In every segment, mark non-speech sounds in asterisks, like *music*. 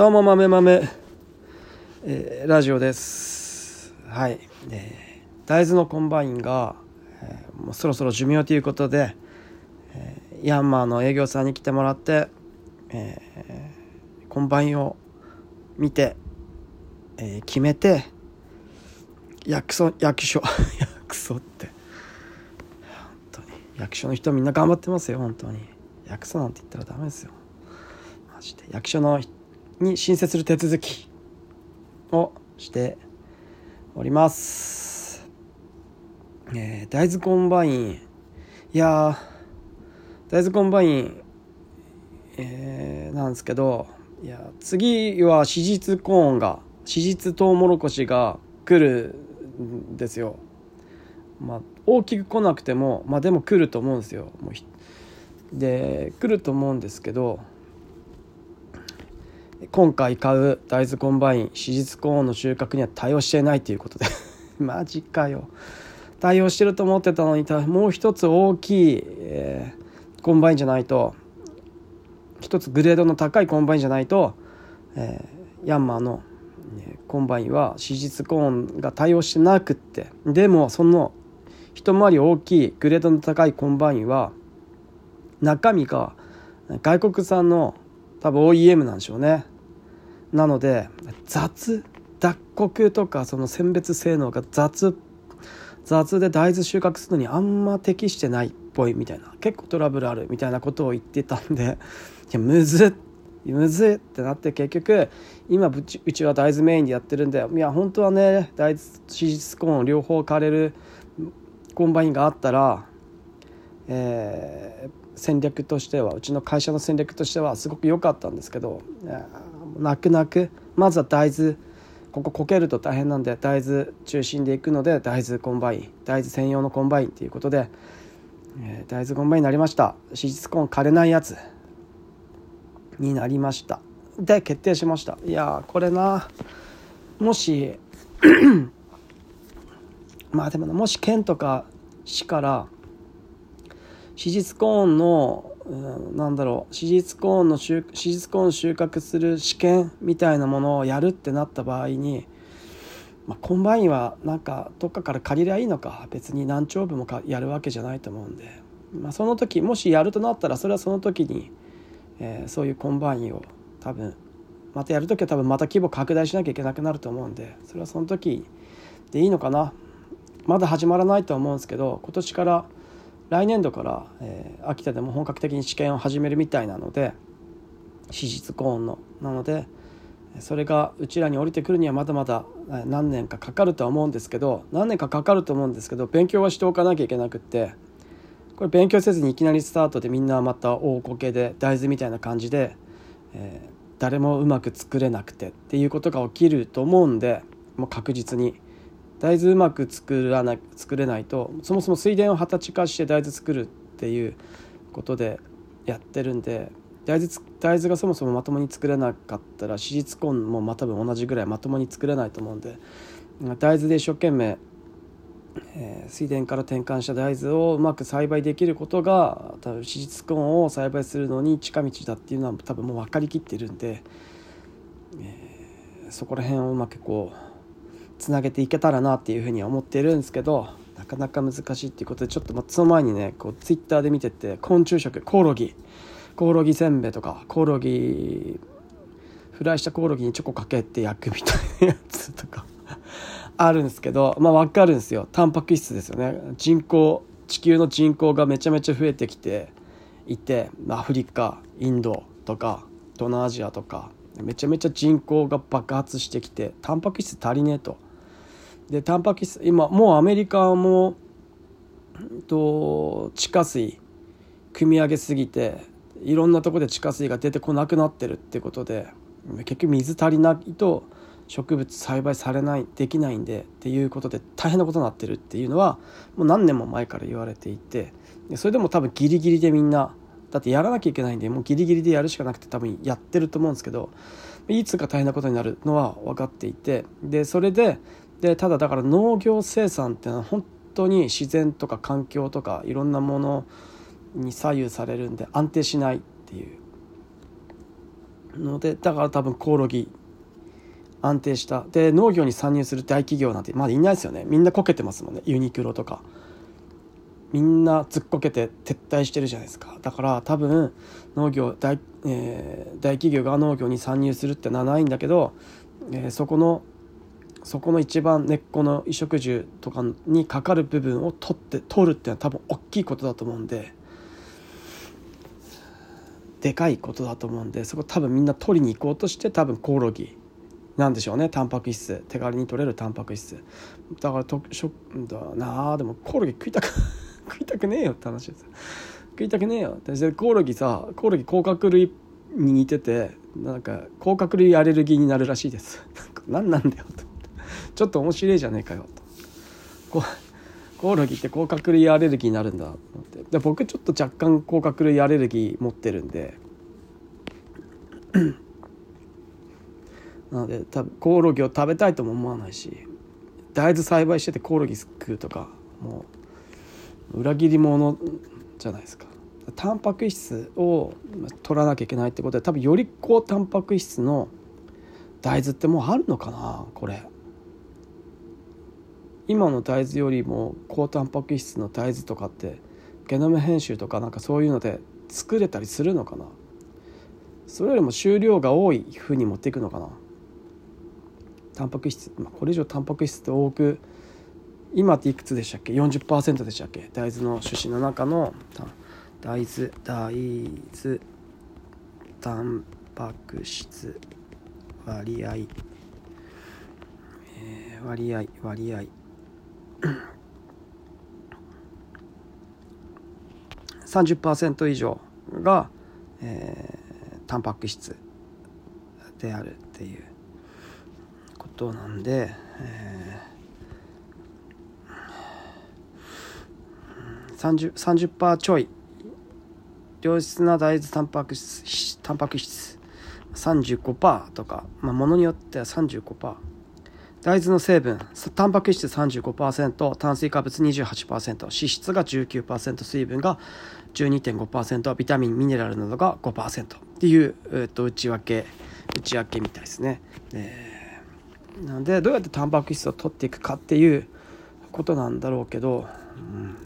どうも豆豆、えー、ラジオです。はい、えー、大豆のコンバインが、えー、もうそろそろ寿命ということで、えー、ヤンマーの営業さんに来てもらって、えー、コンバインを見て、えー、決めて役所役所 *laughs* 役所って。本当に。役所の人みんな頑張ってますよ本当に。役所なんて言ったらダメですよ。マジで。役所の人に申請する手続きをしております。えー、大豆コンバイン。いや大豆コンバイン、えー、なんですけど、いや、次は子実コーンが、子実トウモロコシが来るんですよ。まあ、大きく来なくても、まあでも来ると思うんですよ。もうで、来ると思うんですけど、今回買う大豆コンバイン子実コーンの収穫には対応してないということで。*laughs* マジかよ。対応してると思ってたのにもう一つ大きい、えー、コンバインじゃないと一つグレードの高いコンバインじゃないと、えー、ヤンマーの、コンバインは子実コーンが対応してなくって。でもその一回り大きいグレードの高いコンバインは中身が外国産の多分 OEM なんでしょうね。なので雑脱穀とかその選別性能が雑雑で大豆収穫するのにあんま適してないっぽいみたいな結構トラブルあるみたいなことを言ってたんでいやむずっむずいってなって結局今うちうちは大豆メインでやってるんでいや本当はね大豆子実コーン両方刈れるコンバインがあったら、えー、戦略としてはうちの会社の戦略としてはすごく良かったんですけど泣く泣くまずは大豆こここけると大変なんで大豆中心でいくので大豆コンバイン大豆専用のコンバインということで、えー、大豆コンバインになりました。子実コーン刈れないやつになりました。で決定しました。いやこれなもし *clears throat* まあでももし県とか市から子実コーンのうん、なんだろう。子実コーンの子実コーン収穫する試験みたいなものをやるってなった場合に、まあ、コンバインはなんかどっかから借りりゃいいのか別に何町分もかやるわけじゃないと思うんで、まあ、その時もしやるとなったらそれはその時に、えー、そういうコンバインを多分またやる時は多分また規模拡大しなきゃいけなくなると思うんでそれはその時でいいのかな。まだ始まらないと思うんですけど今年から来年度から、えー、秋田でも本格的に試験を始めるみたいなので子実コーンのなのでそれがうちらに降りてくるにはまだまだ何年かかかるとは思うんですけど何年かかかると思うんですけど勉強はしておかなきゃいけなくってこれ勉強せずにいきなりスタートでみんなまた大こけで大豆みたいな感じで、えー、誰もうまく作れなくてっていうことが起きると思うんでもう確実に。大豆うまく作らな作れないとそもそも水田を二十歳化して大豆作るっていうことでやってるんで大豆大豆がそもそもまともに作れなかったら史実コンもまあ多分同じぐらいまともに作れないと思うんで大豆で一生懸命、えー、水田から転換した大豆をうまく栽培できることが多分史実コンを栽培するのに近道だっていうのは多分もう分かりきってるんで、えー、そこら辺をうまくこうつなげていけたらなっていうふうには思ってるんですけどなかなか難しいっていうことでちょっとその前にねこうツイッターで見てて昆虫食コオロギコオロギせんべいとかコオロギフライしたコオロギにチョコかけて焼くみたいなやつとか *laughs* あるんですけどまあ分かるんですよタンパク質ですよね人口地球の人口がめちゃめちゃ増えてきていてアフリカインドとか東南アジアとかめちゃめちゃ人口が爆発してきてタンパク質足りねえと。でタンパク質今もうアメリカもと地下水汲み上げすぎていろんなとこで地下水が出てこなくなってるってことで結局水足りないと植物栽培されないできないんでっていうことで大変なことになってるっていうのはもう何年も前から言われていてそれでも多分ギリギリでみんなだってやらなきゃいけないんでもうギリギリでやるしかなくて多分やってると思うんですけどいつか大変なことになるのは分かっていてでそれででただだから農業生産っていうのは本当に自然とか環境とかいろんなものに左右されるんで安定しないっていう。のでだから多分コオロギ安定した。で農業に参入する大企業なんてまだいないですよね。みんなこけてますもんね。ユニクロとか。みんなずっこけて撤退してるじゃないですか。だから多分農業大,、えー、大企業が農業に参入するってのはないんだけど、えー、そこのそこの一番根っこの衣食住とかにかかる部分を取って取るっていうのは多分大きいことだと思うんででかいことだと思うんでそこ多分みんな取りに行こうとして多分コオロギなんでしょうね。タンパク質手軽に取れるタンパク質。だからとしょだなあでもコオロギ食いたく *laughs* 食いたくねえよって話です。食いたくねえよ。でコオロギさコオロギ甲殻類に似ててなんか甲殻類アレルギーになるらしいです。何なんだよと。ちょっと面白いじゃねえかよ。とコオロギって甲殻類アレルギーになるんだと思って。で僕ちょっと若干甲殻類アレルギー持ってるんで。なので多分コオロギを食べたいとも思わないし大豆栽培しててコオロギ食うとかもう裏切り者じゃないですか。タンパク質を取らなきゃいけないってことで多分より高タンパク質の大豆ってもうあるのかなこれ。今の大豆よりも高タンパク質の大豆とかってゲノム編集とかなんかそういうので作れたりするのかな？それよりも収量が多い風に持っていくのかな？タンパク質、まあ、これ以上タンパク質って多く今っていくつでしたっけ？40%でしたっけ？大豆の種子の中の大豆大豆タンパク質割合、えー、割合割合。30%以上が、えー、タンパク質であるっていうことなんで、えー、30%, 30ちょい良質な大豆タンパク質タンパク質35%とか、まあ、ものによっては35%大豆の成分タンパク質35%炭水化物28%脂質が19%水分が12.5%ビタミンミネラルなどが5%っていう、えー、と内訳内訳みたいですね。えー、なのでどうやってタンパク質を取っていくかっていうことなんだろうけど、うん、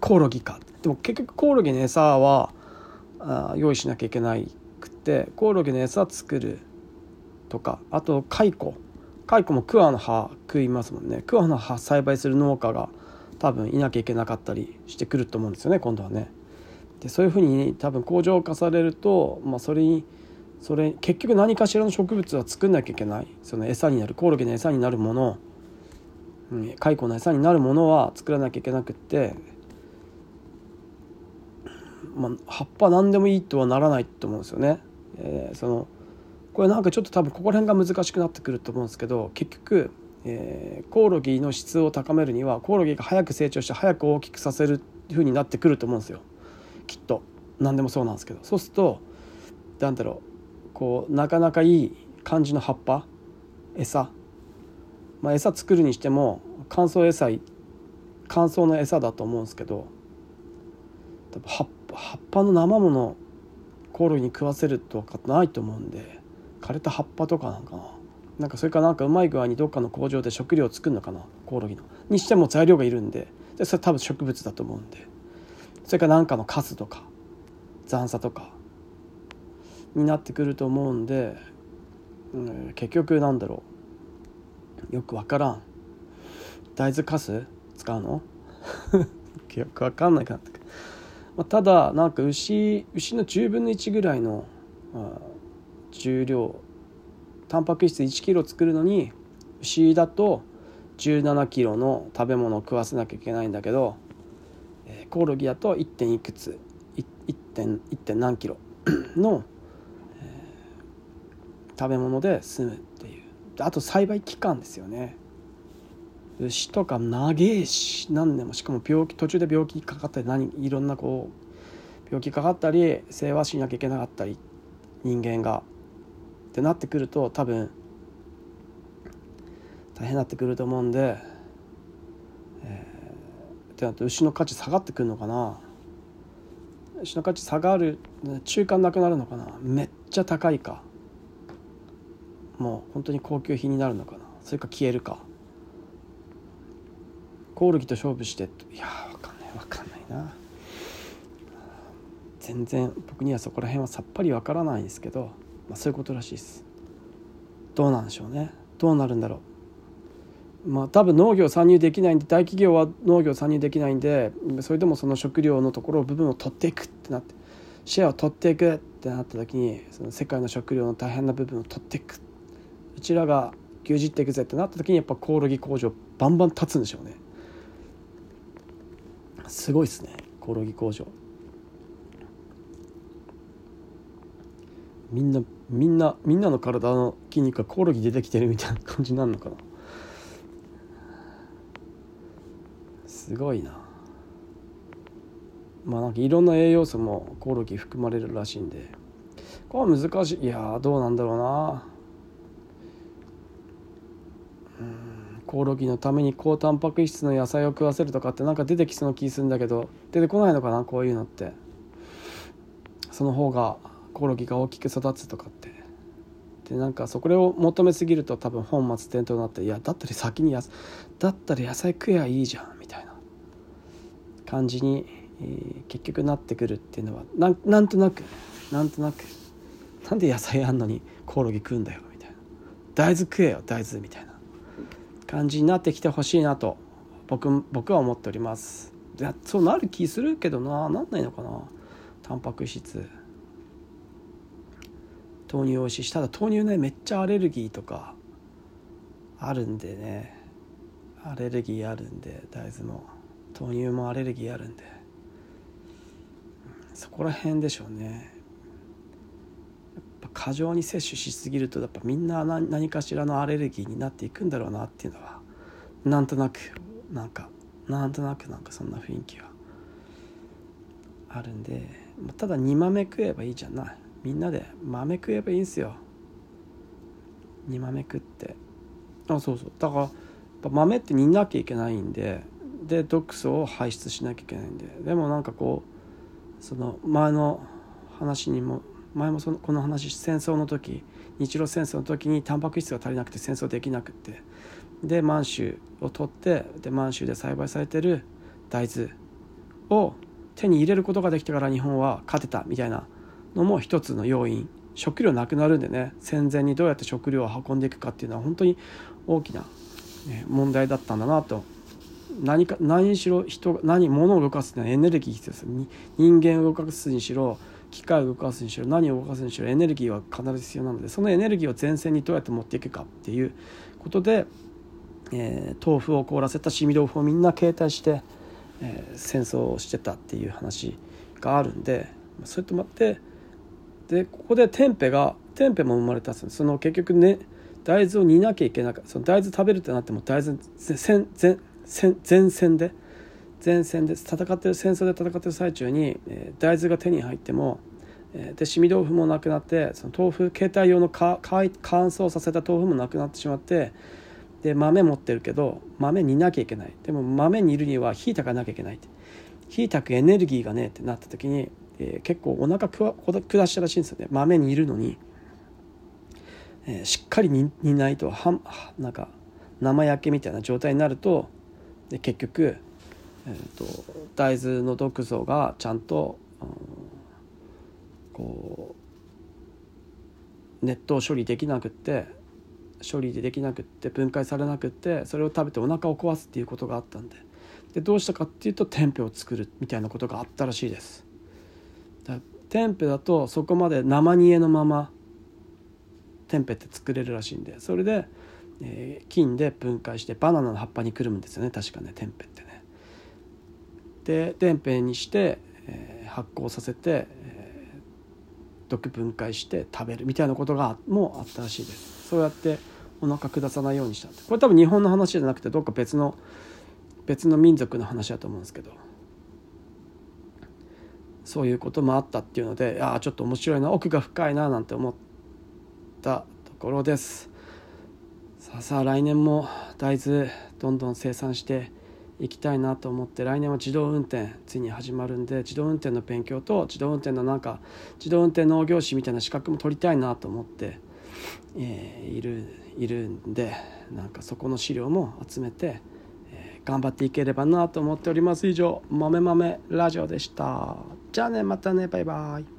コオロギか。でも結局コオロギの餌はあ用意しなきゃいけないくてコオロギの餌作るとかあと蚕蚕も桑の葉食いますもんね桑の葉栽培する農家が多分いなきゃいけなかったりしてくると思うんですよね今度はね。でそういうふうに多分工場化されると、まあ、それにそれ結局何かしらの植物は作んなきゃいけないその餌になるコオロギの餌になるもの蚕の餌になるものは作らなきゃいけなくって、まあ、葉っぱ何でもいいとはならないと思うんですよね。えー、そのこれなんかちょっと多分ここら辺が難しくなってくると思うんですけど結局えー、コオロギの質を高めるにはコオロギが早く成長して早く大きくさせる風になってくると思うんですよ。きっと。何でもそうなんですけど。そうすると何だろう。こうなかなかいい感じの葉っぱ。餌。まあ餌作るにしても乾燥餌乾燥の餌だと思うんですけど葉っぱの生ものコオロギに食わせるとかないと思うんで。枯れた葉っぱとかなんかな。なんかそれかなんかうまい具合にどっかの工場で食料を作るのかな。コオロギの。にしても材料がいるんで。でそれ多分植物だと思うんで。それから何かのカスとか。残渣とか。になってくると思うんで、うん、結局なんだろう。よく分からん。大豆カス？使うの？*laughs* よく分かんないかなって、まあ、ただなんか牛牛の10分の1ぐらいの、うん重量タンパク質1キロ作るのに牛だと17キロの食べ物を食わせなきゃいけないんだけど、え、コオロギだと 1. 点いくつ 1. 点 1. 点何キロ *clears throat* の、えー、食べ物で済むっていうあと栽培期間ですよね牛とか長えし何年もしかも病気途中で病気かかったり何いろんなこう病気かかったり世話しなきゃいけなかったり人間がってなってくると多分大変になってくると思うんで、えー、ってなると牛の価値下がってくるのかな。牛の価値下がる中間なくなるのかな。めっちゃ高いか。もう本当に高級品になるのかな。それか消えるか。コオロギと勝負していや分かんない。分かんないな。全然僕にはそこら辺はさっぱり分からないですけど、まあ、そういうことらしいです。どうなんでしょうね。どうなるんだろう。まあ多分農業参入できないんで大企業は農業参入できないんでそれでもその食料のところ部分を取っていくってなってシェアを取っていくってなった時にその世界の食料の大変な部分を取っていく。うちらが牛耳っていくぜってなった時にやっぱコオロギ工場バンバン立つんでしょうね。すごいっすね。コオロギ工場。みんなみんなみんなの体の筋肉がコオロギ出てきてるみたいな感じになるのかな？すごいな。まあなんかいろんな栄養素もコオロギ含まれるらしいんで。これは難しい。いやどうなんだろうな。うんコオロギのために高タンパク質の野菜を食わせるとかってなんか出てきそうな気するんだけど出てこないのかなこういうのって。その方が。コオロギが大きく育つとかって。でなんかそこを求めすぎると多分本末転倒になっていやだったら先にやだったら野菜食えばいいじゃんみたいな。感じに、えー、結局なってくるっていうのはなんなんとなくなんとなくなんで野菜あんのにコオロギ食うんだよみたいな。大豆食えよ大豆みたいな。感じになってきてほしいなと僕僕は思っております。いやそうなる気するけどななんないのかな。タンパク質。豆乳美味しいしただ豆乳ねめっちゃアレルギーとかあるんでね。アレルギーあるんで大豆も豆乳もアレルギーあるんで。そこら辺でしょうね。やっぱ過剰に摂取しすぎるとやっぱみんな何かしらのアレルギーになっていくんだろうなっていうのはなんとなくなんかなんとなくなんかそんな雰囲気があるんで。ただ煮豆食えばいいじゃない。みんなで豆食えばいいんすよ。煮豆食って。あそうそう。だから豆って煮なきゃいけないんでで毒素を排出しなきゃいけないんで。でもなんかこうその前の話にも前もそのこの話戦争の時日露戦争の時にタンパク質が足りなくて戦争できなくって。で満州を取ってで満州で栽培されてる大豆を手に入れることができたから日本は勝てたみたいなのも一つの要因。食料なくなるんでね。戦前にどうやって食料を運んでいくかっていうのは本当に大きな問題だったんだなと。何か何しろ人何物を動かすっていうのはエネルギー必要です人間を動かすにしろ機械を動かすにしろ何を動かすにしろエネルギーは必ず必要なのでそのエネルギーを前線にどうやって持っていくかっていうことで、えー、豆腐を凍らせたしみ豆腐をみんな携帯して、えー、戦争をしてたっていう話があるんでそれと待ってでここでテンペがテンペも生まれたその結局ね大豆を煮なきゃいけなかその大豆食べるってなっても大豆前前前線で前線で戦ってる戦争で戦ってる最中に、えー、大豆が手に入っても、えー、でしみ豆腐もなくなってその豆腐携帯用のかか乾燥させた豆腐もなくなってしまってで豆持ってるけど豆煮なきゃいけない。でも豆煮るには火炊かなきゃいけないって。火炊くエネルギーがねってなった時にえー、結構お腹くわ下したらしいんですよね豆にいるのに、えー、しっかり煮ないとはなんか生焼けみたいな状態になるとで結局、えーと、大豆の毒素がちゃんと、うん、こう熱湯処理できなくって処理でできなくって分解されなくってそれを食べてお腹を壊すっていうことがあったんででどうしたかっていうと天日を作るみたいなことがあったらしいです。テンペだとそこまで生煮えのままテンペって作れるらしいんでそれで、えー、菌で分解してバナナの葉っぱにくるむんですよね。確かねテンペってね。でテンペにして、えー、発酵させて、えー、毒分解して食べるみたいなことがもうあったらしいです。そうやってお腹下さないようにしたって。これ多分日本の話じゃなくてどっか別の別の民族の話だと思うんですけど。そういうこともあったっていうのでああちょっと面白いな奥が深いななんて思ったところです。さあさあ来年も大豆どんどん生産して行きたいなと思って来年は自動運転ついに始まるんで自動運転の勉強と自動運転のなんか自動運転農業士みたいな資格も取りたいなと思って、えー、いるいるんでなんかそこの資料も集めて、えー、頑張っていければなと思っております。以上「豆豆ラジオ」でした。じゃあねまたねバイバイ。